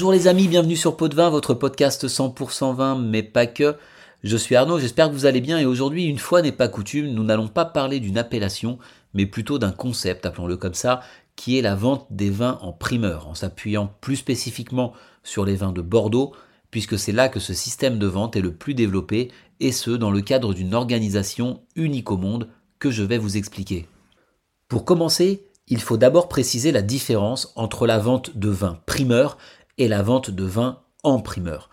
Bonjour les amis, bienvenue sur Pot de Vin, votre podcast 100% vin, mais pas que. Je suis Arnaud, j'espère que vous allez bien et aujourd'hui, une fois n'est pas coutume, nous n'allons pas parler d'une appellation, mais plutôt d'un concept, appelons-le comme ça, qui est la vente des vins en primeur, en s'appuyant plus spécifiquement sur les vins de Bordeaux, puisque c'est là que ce système de vente est le plus développé, et ce, dans le cadre d'une organisation unique au monde que je vais vous expliquer. Pour commencer, il faut d'abord préciser la différence entre la vente de vins primeur et la vente de vins en primeur.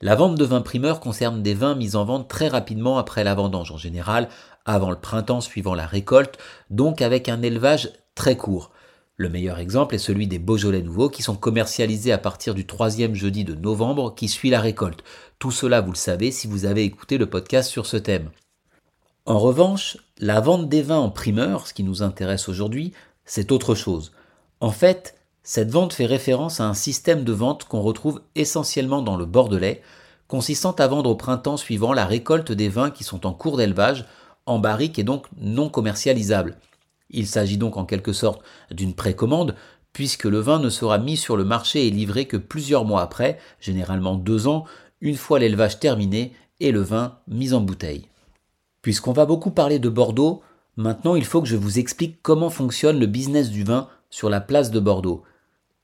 La vente de vins primeur concerne des vins mis en vente très rapidement après la vendange, en général avant le printemps suivant la récolte, donc avec un élevage très court. Le meilleur exemple est celui des Beaujolais nouveaux qui sont commercialisés à partir du troisième jeudi de novembre qui suit la récolte. Tout cela, vous le savez si vous avez écouté le podcast sur ce thème. En revanche, la vente des vins en primeur, ce qui nous intéresse aujourd'hui, c'est autre chose. En fait, cette vente fait référence à un système de vente qu'on retrouve essentiellement dans le Bordelais, consistant à vendre au printemps suivant la récolte des vins qui sont en cours d'élevage, en barrique et donc non commercialisables. Il s'agit donc en quelque sorte d'une précommande, puisque le vin ne sera mis sur le marché et livré que plusieurs mois après, généralement deux ans, une fois l'élevage terminé et le vin mis en bouteille. Puisqu'on va beaucoup parler de Bordeaux, maintenant il faut que je vous explique comment fonctionne le business du vin sur la place de Bordeaux.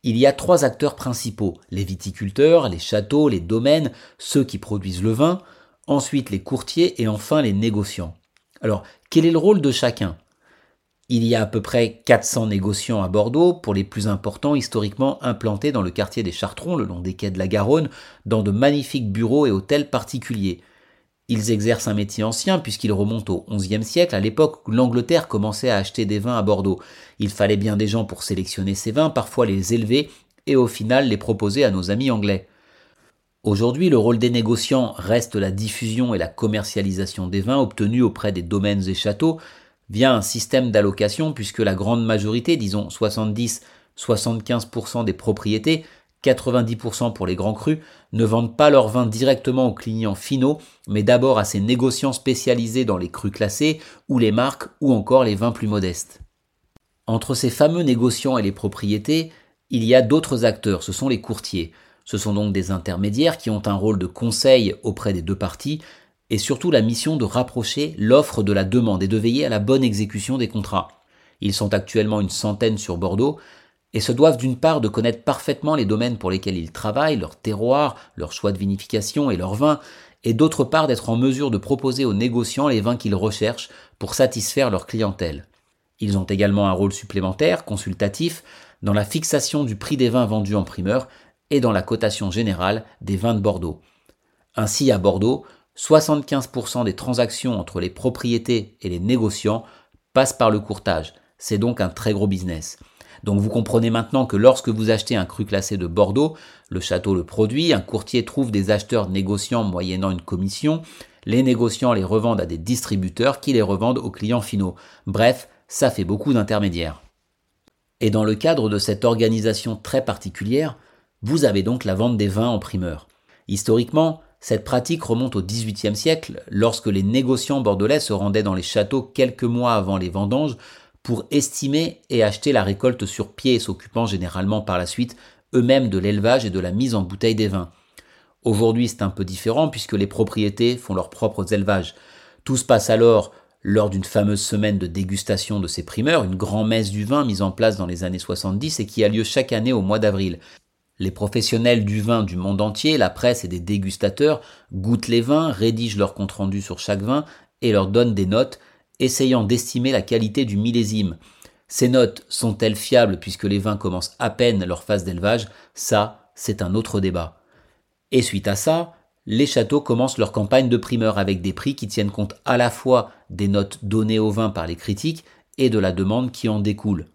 Il y a trois acteurs principaux, les viticulteurs, les châteaux, les domaines, ceux qui produisent le vin, ensuite les courtiers et enfin les négociants. Alors, quel est le rôle de chacun? Il y a à peu près 400 négociants à Bordeaux, pour les plus importants historiquement implantés dans le quartier des Chartrons, le long des quais de la Garonne, dans de magnifiques bureaux et hôtels particuliers. Ils exercent un métier ancien puisqu'ils remontent au XIe siècle, à l'époque où l'Angleterre commençait à acheter des vins à Bordeaux. Il fallait bien des gens pour sélectionner ces vins, parfois les élever et au final les proposer à nos amis anglais. Aujourd'hui, le rôle des négociants reste la diffusion et la commercialisation des vins obtenus auprès des domaines et châteaux via un système d'allocation puisque la grande majorité, disons 70-75% des propriétés, 90% pour les grands crus, ne vendent pas leurs vins directement aux clients finaux, mais d'abord à ces négociants spécialisés dans les crus classés, ou les marques, ou encore les vins plus modestes. Entre ces fameux négociants et les propriétés, il y a d'autres acteurs, ce sont les courtiers. Ce sont donc des intermédiaires qui ont un rôle de conseil auprès des deux parties, et surtout la mission de rapprocher l'offre de la demande et de veiller à la bonne exécution des contrats. Ils sont actuellement une centaine sur Bordeaux, et se doivent d'une part de connaître parfaitement les domaines pour lesquels ils travaillent, leur terroir, leur choix de vinification et leur vin, et d'autre part d'être en mesure de proposer aux négociants les vins qu'ils recherchent pour satisfaire leur clientèle. Ils ont également un rôle supplémentaire, consultatif, dans la fixation du prix des vins vendus en primeur et dans la cotation générale des vins de Bordeaux. Ainsi, à Bordeaux, 75% des transactions entre les propriétés et les négociants passent par le courtage. C'est donc un très gros business. Donc vous comprenez maintenant que lorsque vous achetez un cru classé de Bordeaux, le château le produit, un courtier trouve des acheteurs négociants moyennant une commission, les négociants les revendent à des distributeurs qui les revendent aux clients finaux. Bref, ça fait beaucoup d'intermédiaires. Et dans le cadre de cette organisation très particulière, vous avez donc la vente des vins en primeur. Historiquement, cette pratique remonte au XVIIIe siècle, lorsque les négociants bordelais se rendaient dans les châteaux quelques mois avant les vendanges pour estimer et acheter la récolte sur pied, s'occupant généralement par la suite eux-mêmes de l'élevage et de la mise en bouteille des vins. Aujourd'hui, c'est un peu différent puisque les propriétés font leurs propres élevages. Tout se passe alors lors d'une fameuse semaine de dégustation de ces primeurs, une grand-messe du vin mise en place dans les années 70 et qui a lieu chaque année au mois d'avril. Les professionnels du vin du monde entier, la presse et des dégustateurs goûtent les vins, rédigent leurs comptes rendus sur chaque vin et leur donnent des notes essayant d'estimer la qualité du millésime. Ces notes sont-elles fiables puisque les vins commencent à peine leur phase d'élevage? Ça, c'est un autre débat. Et suite à ça, les châteaux commencent leur campagne de primeur avec des prix qui tiennent compte à la fois des notes données au vin par les critiques et de la demande qui en découle.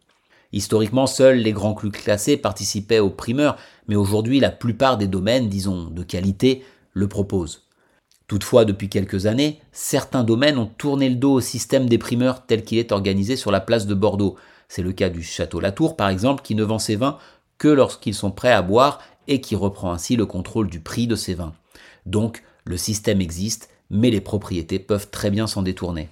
Historiquement, seuls les grands crus classés participaient aux primeurs, mais aujourd'hui la plupart des domaines, disons de qualité, le proposent. Toutefois, depuis quelques années, certains domaines ont tourné le dos au système des primeurs tel qu'il est organisé sur la place de Bordeaux. C'est le cas du Château Latour, par exemple, qui ne vend ses vins que lorsqu'ils sont prêts à boire et qui reprend ainsi le contrôle du prix de ses vins. Donc, le système existe, mais les propriétés peuvent très bien s'en détourner.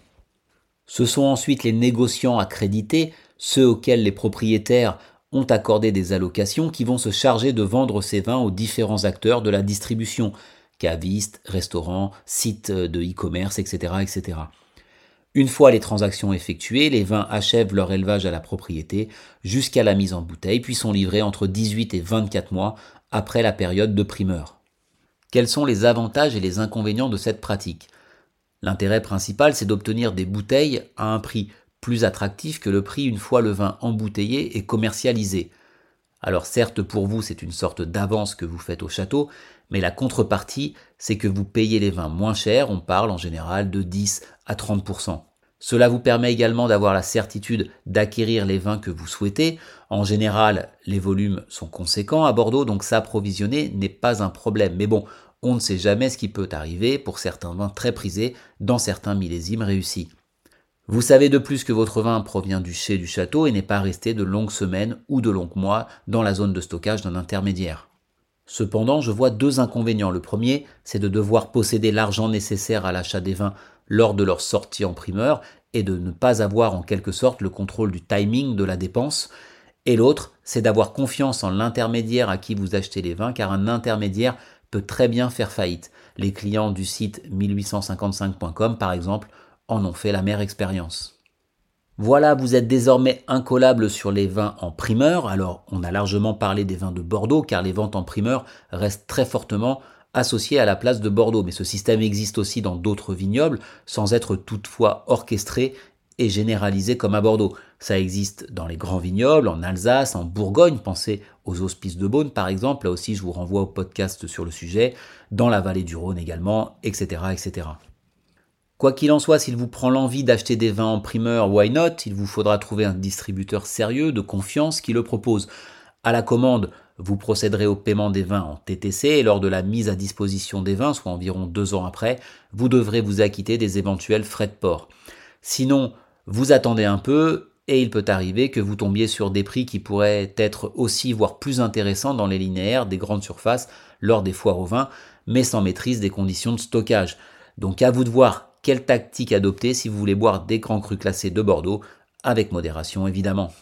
Ce sont ensuite les négociants accrédités, ceux auxquels les propriétaires ont accordé des allocations qui vont se charger de vendre ces vins aux différents acteurs de la distribution, cavistes, restaurants, sites de e-commerce, etc., etc. Une fois les transactions effectuées, les vins achèvent leur élevage à la propriété jusqu'à la mise en bouteille, puis sont livrés entre 18 et 24 mois après la période de primeur. Quels sont les avantages et les inconvénients de cette pratique? L'intérêt principal, c'est d'obtenir des bouteilles à un prix plus attractif que le prix une fois le vin embouteillé et commercialisé. Alors certes, pour vous, c'est une sorte d'avance que vous faites au château, mais la contrepartie, c'est que vous payez les vins moins chers, on parle en général de 10 à 30%. Cela vous permet également d'avoir la certitude d'acquérir les vins que vous souhaitez. En général, les volumes sont conséquents à Bordeaux, donc s'approvisionner n'est pas un problème. Mais bon, on ne sait jamais ce qui peut arriver pour certains vins très prisés dans certains millésimes réussis. Vous savez de plus que votre vin provient du chai du château et n'est pas resté de longues semaines ou de longs mois dans la zone de stockage d'un intermédiaire. Cependant, je vois deux inconvénients. Le premier, c'est de devoir posséder l'argent nécessaire à l'achat des vins lors de leur sortie en primeur et de ne pas avoir en quelque sorte le contrôle du timing de la dépense. Et l'autre, c'est d'avoir confiance en l'intermédiaire à qui vous achetez les vins, car un intermédiaire peut très bien faire faillite. Les clients du site 1855.com, par exemple, en ont fait la mère expérience. Voilà, vous êtes désormais incollable sur les vins en primeur. Alors, on a largement parlé des vins de Bordeaux, car les ventes en primeur restent très fortement associées à la place de Bordeaux. Mais ce système existe aussi dans d'autres vignobles, sans être toutefois orchestré et généralisé comme à Bordeaux. Ça existe dans les grands vignobles, en Alsace, en Bourgogne, pensez aux hospices de Beaune par exemple, là aussi je vous renvoie au podcast sur le sujet, dans la vallée du Rhône également, etc. etc. Quoi qu'il en soit, s'il vous prend l'envie d'acheter des vins en primeur, why not? Il vous faudra trouver un distributeur sérieux, de confiance, qui le propose. À la commande, vous procéderez au paiement des vins en TTC et lors de la mise à disposition des vins, soit environ deux ans après, vous devrez vous acquitter des éventuels frais de port. Sinon, vous attendez un peu et il peut arriver que vous tombiez sur des prix qui pourraient être aussi voire plus intéressants dans les linéaires des grandes surfaces lors des foires aux vins, mais sans maîtrise des conditions de stockage. Donc à vous de voir quelle tactique adopter si vous voulez boire des grands crus classés de Bordeaux, avec modération évidemment.